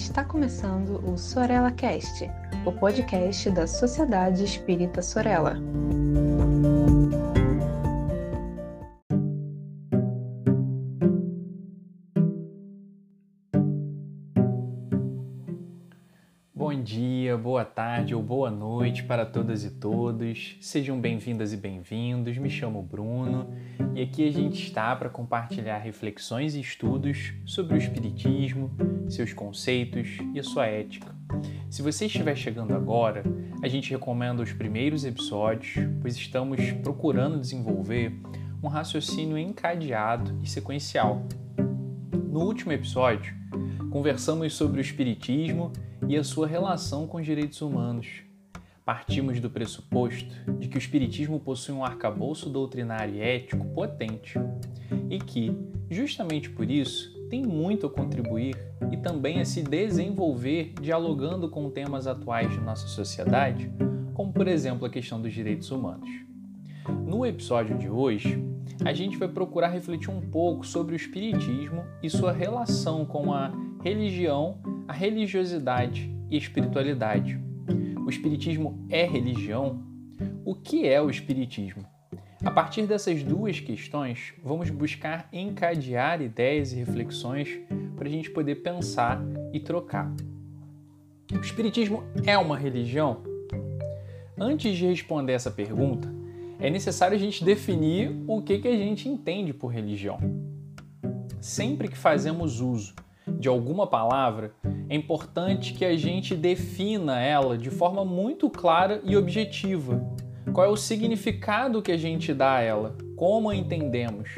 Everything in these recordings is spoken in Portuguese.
Está começando o Sorella Cast, o podcast da Sociedade Espírita Sorella. Tarde ou boa noite para todas e todos. Sejam bem-vindas e bem-vindos. Me chamo Bruno e aqui a gente está para compartilhar reflexões e estudos sobre o Espiritismo, seus conceitos e a sua ética. Se você estiver chegando agora, a gente recomenda os primeiros episódios, pois estamos procurando desenvolver um raciocínio encadeado e sequencial. No último episódio, conversamos sobre o Espiritismo e a sua relação com os direitos humanos. Partimos do pressuposto de que o Espiritismo possui um arcabouço doutrinário e ético potente e que, justamente por isso, tem muito a contribuir e também a se desenvolver dialogando com temas atuais de nossa sociedade, como por exemplo a questão dos direitos humanos. No episódio de hoje, a gente vai procurar refletir um pouco sobre o Espiritismo e sua relação com a religião, a religiosidade e espiritualidade. O Espiritismo é religião? O que é o Espiritismo? A partir dessas duas questões, vamos buscar encadear ideias e reflexões para a gente poder pensar e trocar. O Espiritismo é uma religião? Antes de responder essa pergunta, é necessário a gente definir o que, que a gente entende por religião. Sempre que fazemos uso de alguma palavra, é importante que a gente defina ela de forma muito clara e objetiva. Qual é o significado que a gente dá a ela? Como a entendemos?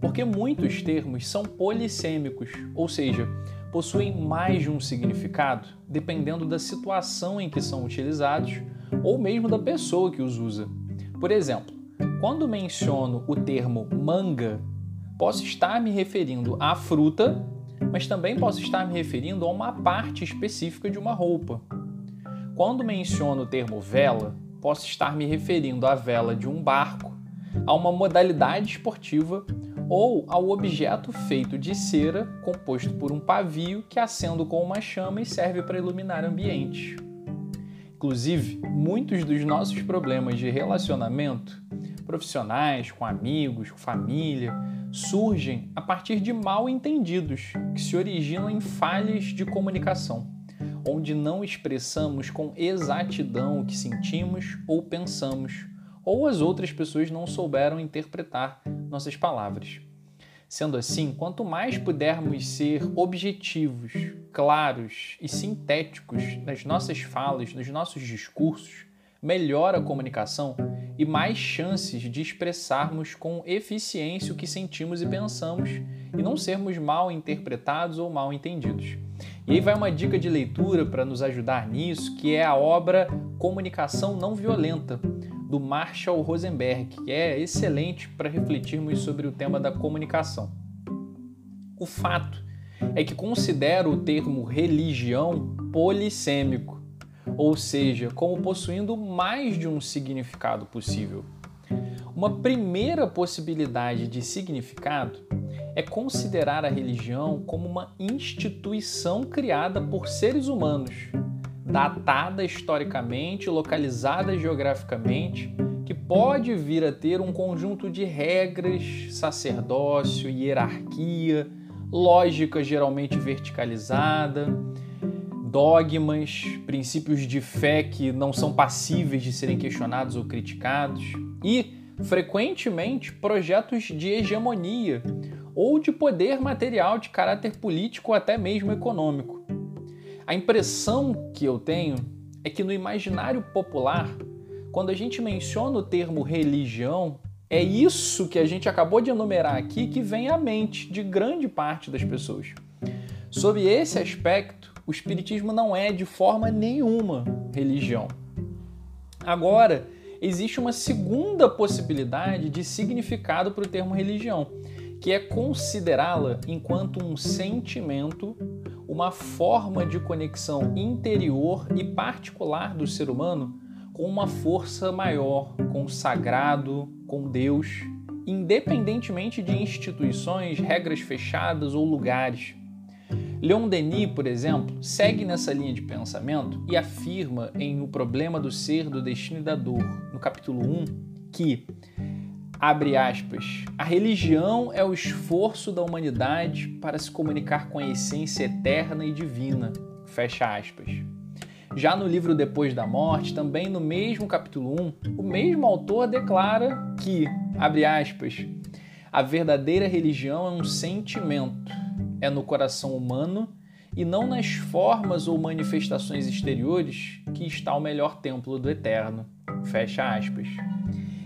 Porque muitos termos são polissêmicos, ou seja, possuem mais de um significado, dependendo da situação em que são utilizados ou mesmo da pessoa que os usa. Por exemplo, quando menciono o termo manga, posso estar me referindo à fruta mas também posso estar me referindo a uma parte específica de uma roupa. Quando menciono o termo vela, posso estar me referindo à vela de um barco, a uma modalidade esportiva ou ao objeto feito de cera composto por um pavio que acendo com uma chama e serve para iluminar ambientes. Inclusive, muitos dos nossos problemas de relacionamento, profissionais, com amigos, com família, surgem a partir de mal entendidos que se originam em falhas de comunicação, onde não expressamos com exatidão o que sentimos ou pensamos, ou as outras pessoas não souberam interpretar nossas palavras. Sendo assim, quanto mais pudermos ser objetivos, claros e sintéticos nas nossas falas, nos nossos discursos, melhor a comunicação e mais chances de expressarmos com eficiência o que sentimos e pensamos e não sermos mal interpretados ou mal entendidos. E aí vai uma dica de leitura para nos ajudar nisso, que é a obra Comunicação Não Violenta, do Marshall Rosenberg, que é excelente para refletirmos sobre o tema da comunicação. O fato é que considero o termo religião polissêmico ou seja, como possuindo mais de um significado possível. Uma primeira possibilidade de significado é considerar a religião como uma instituição criada por seres humanos, datada historicamente, localizada geograficamente, que pode vir a ter um conjunto de regras, sacerdócio, hierarquia, lógica geralmente verticalizada dogmas, princípios de fé que não são passíveis de serem questionados ou criticados e, frequentemente, projetos de hegemonia ou de poder material de caráter político ou até mesmo econômico. A impressão que eu tenho é que no imaginário popular, quando a gente menciona o termo religião, é isso que a gente acabou de enumerar aqui que vem à mente de grande parte das pessoas. Sob esse aspecto, o Espiritismo não é de forma nenhuma religião. Agora, existe uma segunda possibilidade de significado para o termo religião, que é considerá-la enquanto um sentimento, uma forma de conexão interior e particular do ser humano com uma força maior, com o sagrado, com Deus, independentemente de instituições, regras fechadas ou lugares. Leon Denis, por exemplo, segue nessa linha de pensamento e afirma em O Problema do Ser, do Destino e da Dor, no capítulo 1, que, abre aspas, a religião é o esforço da humanidade para se comunicar com a essência eterna e divina, fecha aspas. Já no livro Depois da Morte, também no mesmo capítulo 1, o mesmo autor declara que, abre aspas, a verdadeira religião é um sentimento é no coração humano e não nas formas ou manifestações exteriores que está o melhor templo do eterno. Fecha aspas.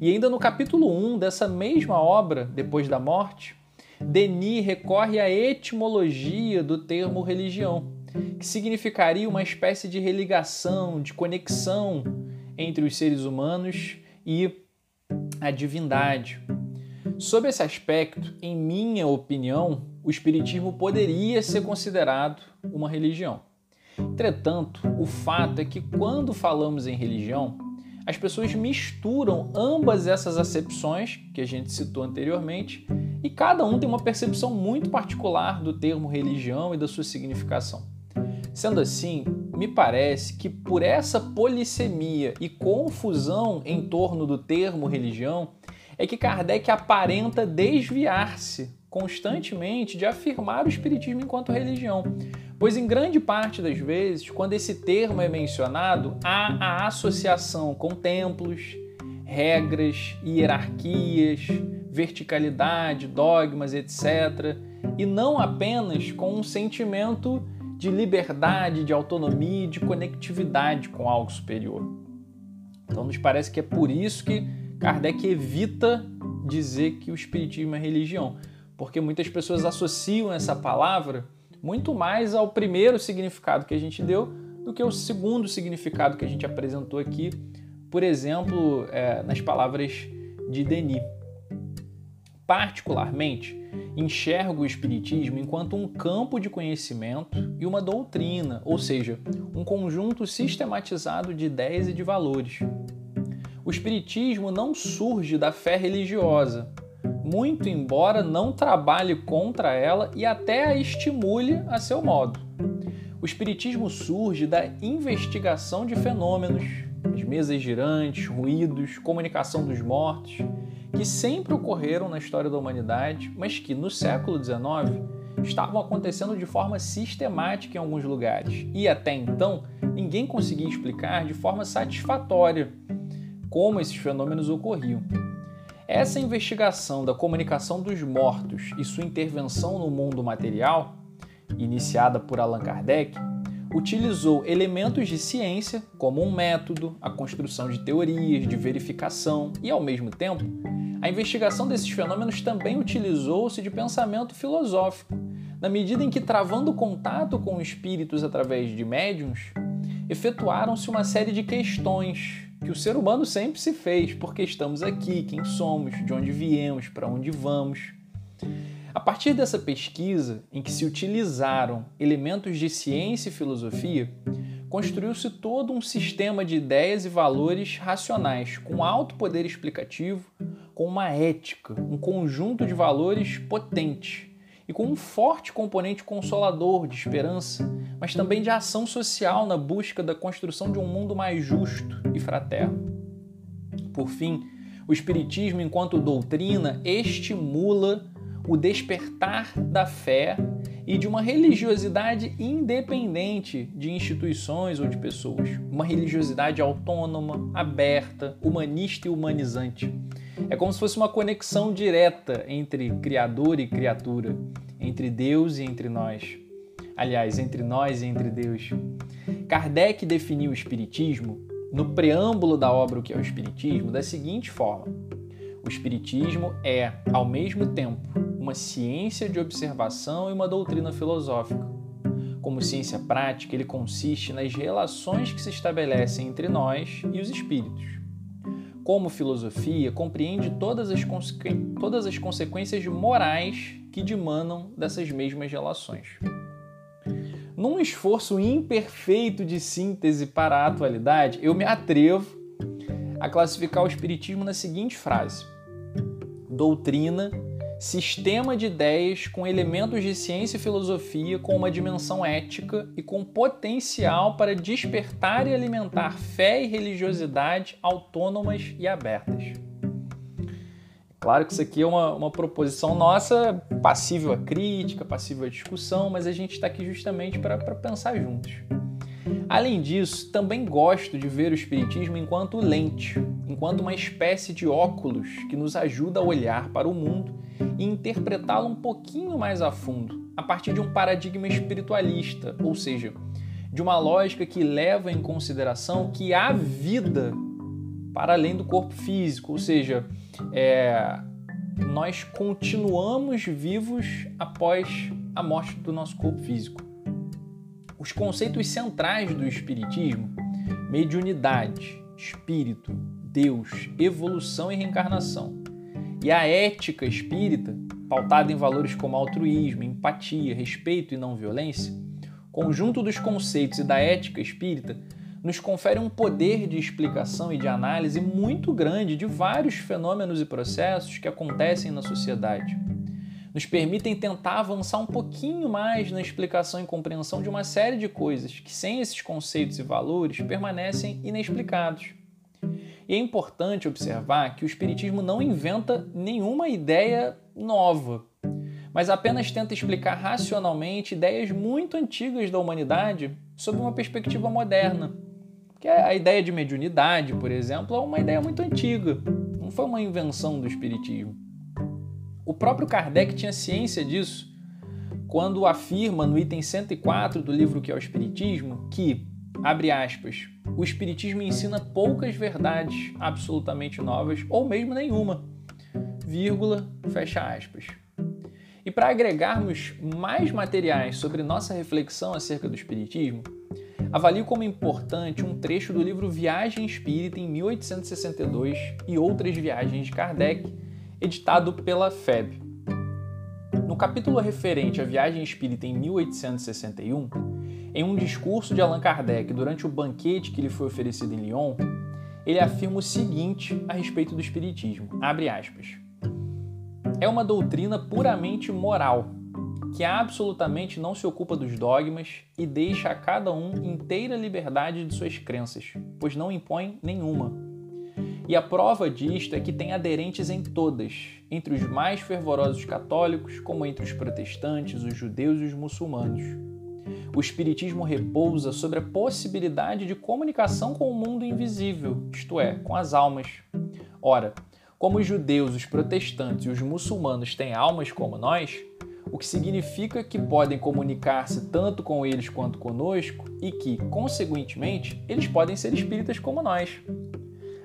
E ainda no capítulo 1 dessa mesma obra, Depois da Morte, Denis recorre à etimologia do termo religião, que significaria uma espécie de religação, de conexão entre os seres humanos e a divindade. Sob esse aspecto, em minha opinião, o Espiritismo poderia ser considerado uma religião. Entretanto, o fato é que quando falamos em religião, as pessoas misturam ambas essas acepções que a gente citou anteriormente e cada um tem uma percepção muito particular do termo religião e da sua significação. Sendo assim, me parece que por essa polissemia e confusão em torno do termo religião é que Kardec aparenta desviar-se constantemente de afirmar o Espiritismo enquanto religião. Pois, em grande parte das vezes, quando esse termo é mencionado, há a associação com templos, regras, hierarquias, verticalidade, dogmas, etc. E não apenas com um sentimento de liberdade, de autonomia, de conectividade com algo superior. Então, nos parece que é por isso que Kardec evita dizer que o Espiritismo é religião, porque muitas pessoas associam essa palavra muito mais ao primeiro significado que a gente deu do que ao segundo significado que a gente apresentou aqui, por exemplo, é, nas palavras de Denis. Particularmente, enxergo o Espiritismo enquanto um campo de conhecimento e uma doutrina, ou seja, um conjunto sistematizado de ideias e de valores. O Espiritismo não surge da fé religiosa, muito embora não trabalhe contra ela e até a estimule a seu modo. O Espiritismo surge da investigação de fenômenos, as mesas girantes, ruídos, comunicação dos mortos, que sempre ocorreram na história da humanidade, mas que no século XIX estavam acontecendo de forma sistemática em alguns lugares e até então ninguém conseguia explicar de forma satisfatória como esses fenômenos ocorriam. Essa investigação da comunicação dos mortos e sua intervenção no mundo material, iniciada por Allan Kardec, utilizou elementos de ciência como um método, a construção de teorias, de verificação e, ao mesmo tempo, a investigação desses fenômenos também utilizou-se de pensamento filosófico, na medida em que, travando contato com espíritos através de médiums, efetuaram-se uma série de questões que o ser humano sempre se fez, porque estamos aqui, quem somos, de onde viemos, para onde vamos. A partir dessa pesquisa, em que se utilizaram elementos de ciência e filosofia, construiu-se todo um sistema de ideias e valores racionais, com alto poder explicativo, com uma ética, um conjunto de valores potentes e com um forte componente consolador de esperança, mas também de ação social na busca da construção de um mundo mais justo e fraterno. Por fim, o Espiritismo, enquanto doutrina, estimula o despertar da fé e de uma religiosidade independente de instituições ou de pessoas. Uma religiosidade autônoma, aberta, humanista e humanizante. É como se fosse uma conexão direta entre Criador e criatura, entre Deus e entre nós. Aliás, entre nós e entre Deus. Kardec definiu o Espiritismo, no preâmbulo da obra O que é o Espiritismo, da seguinte forma: O Espiritismo é, ao mesmo tempo, uma ciência de observação e uma doutrina filosófica. Como ciência prática, ele consiste nas relações que se estabelecem entre nós e os espíritos como filosofia, compreende todas as, todas as consequências morais que dimanam dessas mesmas relações. Num esforço imperfeito de síntese para a atualidade, eu me atrevo a classificar o Espiritismo na seguinte frase: doutrina sistema de ideias com elementos de ciência e filosofia com uma dimensão ética e com potencial para despertar e alimentar fé e religiosidade autônomas e abertas. Claro que isso aqui é uma, uma proposição nossa, passível a crítica, passível a discussão, mas a gente está aqui justamente para pensar juntos. Além disso, também gosto de ver o Espiritismo enquanto lente, enquanto uma espécie de óculos que nos ajuda a olhar para o mundo e interpretá-lo um pouquinho mais a fundo, a partir de um paradigma espiritualista, ou seja, de uma lógica que leva em consideração que há vida para além do corpo físico, ou seja, é, nós continuamos vivos após a morte do nosso corpo físico. Os conceitos centrais do Espiritismo, mediunidade, espírito, Deus, evolução e reencarnação, e a ética espírita, pautada em valores como altruísmo, empatia, respeito e não violência, conjunto dos conceitos e da ética espírita, nos confere um poder de explicação e de análise muito grande de vários fenômenos e processos que acontecem na sociedade nos permitem tentar avançar um pouquinho mais na explicação e compreensão de uma série de coisas que, sem esses conceitos e valores, permanecem inexplicados. E é importante observar que o Espiritismo não inventa nenhuma ideia nova, mas apenas tenta explicar racionalmente ideias muito antigas da humanidade sob uma perspectiva moderna. Que a ideia de mediunidade, por exemplo, é uma ideia muito antiga, não foi uma invenção do Espiritismo. O próprio Kardec tinha ciência disso quando afirma no item 104 do livro que é o Espiritismo que, abre aspas, o Espiritismo ensina poucas verdades absolutamente novas ou mesmo nenhuma, vírgula, fecha aspas. E para agregarmos mais materiais sobre nossa reflexão acerca do Espiritismo, avalio como importante um trecho do livro Viagem Espírita em 1862 e outras viagens de Kardec editado pela FEB. No capítulo referente à viagem espírita em 1861, em um discurso de Allan Kardec durante o banquete que lhe foi oferecido em Lyon, ele afirma o seguinte a respeito do espiritismo: aspas, É uma doutrina puramente moral, que absolutamente não se ocupa dos dogmas e deixa a cada um inteira liberdade de suas crenças, pois não impõe nenhuma e a prova disto é que tem aderentes em todas, entre os mais fervorosos católicos, como entre os protestantes, os judeus e os muçulmanos. O Espiritismo repousa sobre a possibilidade de comunicação com o mundo invisível, isto é, com as almas. Ora, como os judeus, os protestantes e os muçulmanos têm almas como nós, o que significa que podem comunicar-se tanto com eles quanto conosco e que, consequentemente, eles podem ser espíritas como nós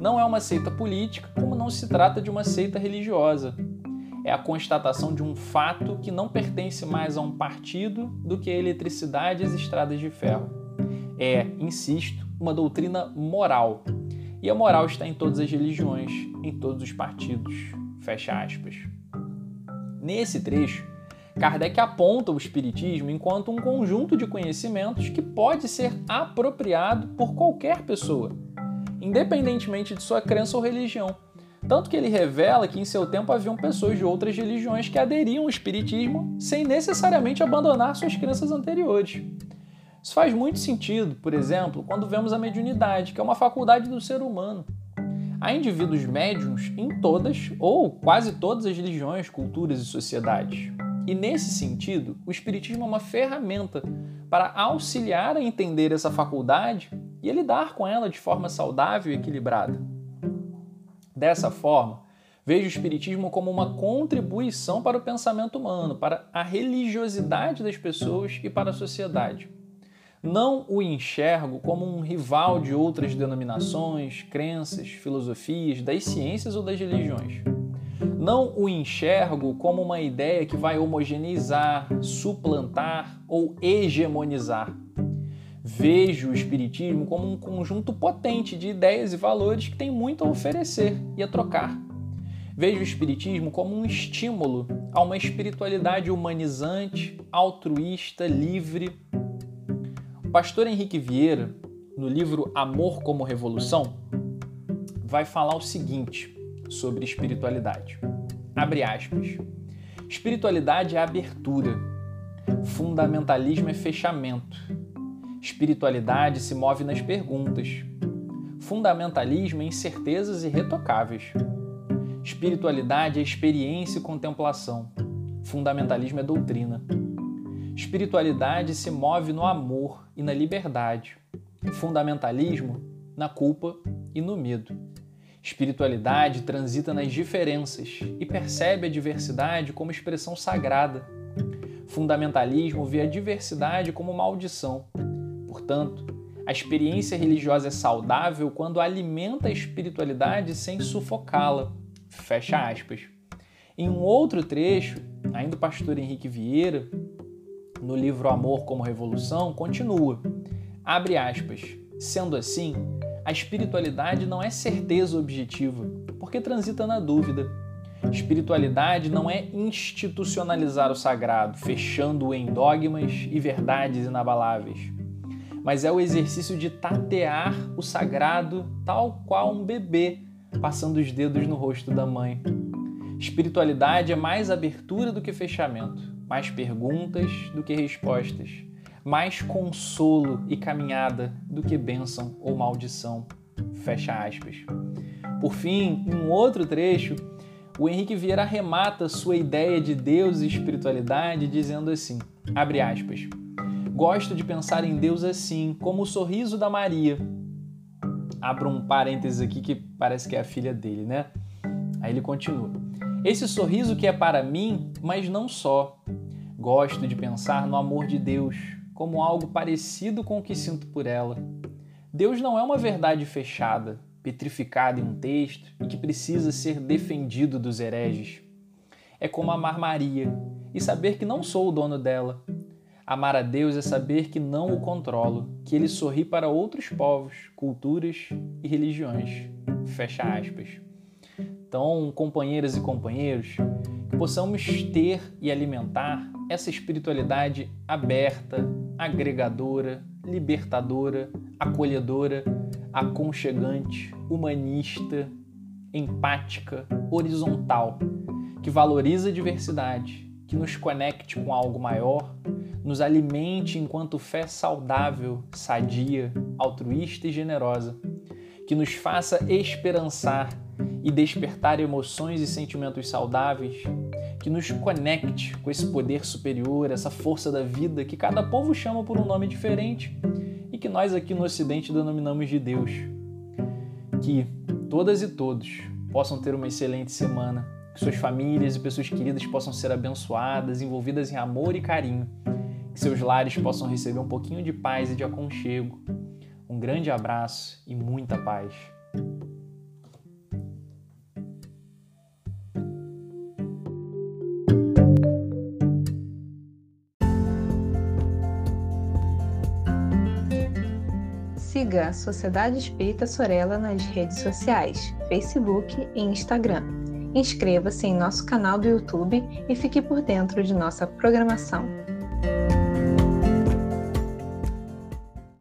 não é uma seita política, como não se trata de uma seita religiosa. É a constatação de um fato que não pertence mais a um partido do que a eletricidade e as estradas de ferro. É, insisto, uma doutrina moral. E a moral está em todas as religiões, em todos os partidos. Fecha aspas. Nesse trecho, Kardec aponta o Espiritismo enquanto um conjunto de conhecimentos que pode ser apropriado por qualquer pessoa independentemente de sua crença ou religião. Tanto que ele revela que em seu tempo haviam pessoas de outras religiões que aderiam ao espiritismo sem necessariamente abandonar suas crenças anteriores. Isso faz muito sentido, por exemplo, quando vemos a mediunidade, que é uma faculdade do ser humano. Há indivíduos médiums em todas ou quase todas as religiões, culturas e sociedades. E nesse sentido, o Espiritismo é uma ferramenta para auxiliar a entender essa faculdade e lidar com ela de forma saudável e equilibrada. Dessa forma, vejo o Espiritismo como uma contribuição para o pensamento humano, para a religiosidade das pessoas e para a sociedade. Não o enxergo como um rival de outras denominações, crenças, filosofias, das ciências ou das religiões. Não o enxergo como uma ideia que vai homogeneizar, suplantar ou hegemonizar Vejo o Espiritismo como um conjunto potente de ideias e valores que tem muito a oferecer e a trocar. Vejo o Espiritismo como um estímulo a uma espiritualidade humanizante, altruísta, livre. O pastor Henrique Vieira, no livro Amor como Revolução, vai falar o seguinte sobre espiritualidade. Abre aspas. Espiritualidade é abertura. Fundamentalismo é fechamento. Espiritualidade se move nas perguntas. Fundamentalismo é incertezas irretocáveis. Espiritualidade é experiência e contemplação. Fundamentalismo é doutrina. Espiritualidade se move no amor e na liberdade. Fundamentalismo na culpa e no medo. Espiritualidade transita nas diferenças e percebe a diversidade como expressão sagrada. Fundamentalismo vê a diversidade como maldição. Portanto, a experiência religiosa é saudável quando alimenta a espiritualidade sem sufocá-la. Fecha aspas. Em um outro trecho, ainda o pastor Henrique Vieira, no livro Amor como Revolução, continua. Abre aspas. Sendo assim, a espiritualidade não é certeza objetiva, porque transita na dúvida. Espiritualidade não é institucionalizar o sagrado, fechando-o em dogmas e verdades inabaláveis, mas é o exercício de tatear o sagrado tal qual um bebê passando os dedos no rosto da mãe. Espiritualidade é mais abertura do que fechamento, mais perguntas do que respostas mais consolo e caminhada do que bênção ou maldição. Fecha aspas. Por fim, em um outro trecho, o Henrique Vieira remata sua ideia de Deus e espiritualidade dizendo assim: abre aspas. Gosto de pensar em Deus assim, como o sorriso da Maria. Abro um parênteses aqui que parece que é a filha dele, né? Aí ele continua. Esse sorriso que é para mim, mas não só. Gosto de pensar no amor de Deus, como algo parecido com o que sinto por ela. Deus não é uma verdade fechada, petrificada em um texto e que precisa ser defendido dos hereges. É como amar Maria e saber que não sou o dono dela. Amar a Deus é saber que não o controlo, que ele sorri para outros povos, culturas e religiões. Fecha aspas. Então, companheiras e companheiros, que possamos ter e alimentar essa espiritualidade aberta, agregadora, libertadora, acolhedora, aconchegante, humanista, empática, horizontal, que valoriza a diversidade, que nos conecte com algo maior, nos alimente enquanto fé saudável, sadia, altruísta e generosa, que nos faça esperançar e despertar emoções e sentimentos saudáveis, que nos conecte com esse poder superior, essa força da vida que cada povo chama por um nome diferente e que nós aqui no Ocidente denominamos de Deus. Que todas e todos possam ter uma excelente semana, que suas famílias e pessoas queridas possam ser abençoadas, envolvidas em amor e carinho, que seus lares possam receber um pouquinho de paz e de aconchego. Um grande abraço e muita paz. Siga a Sociedade Espírita Sorella nas redes sociais, Facebook e Instagram. Inscreva-se em nosso canal do YouTube e fique por dentro de nossa programação.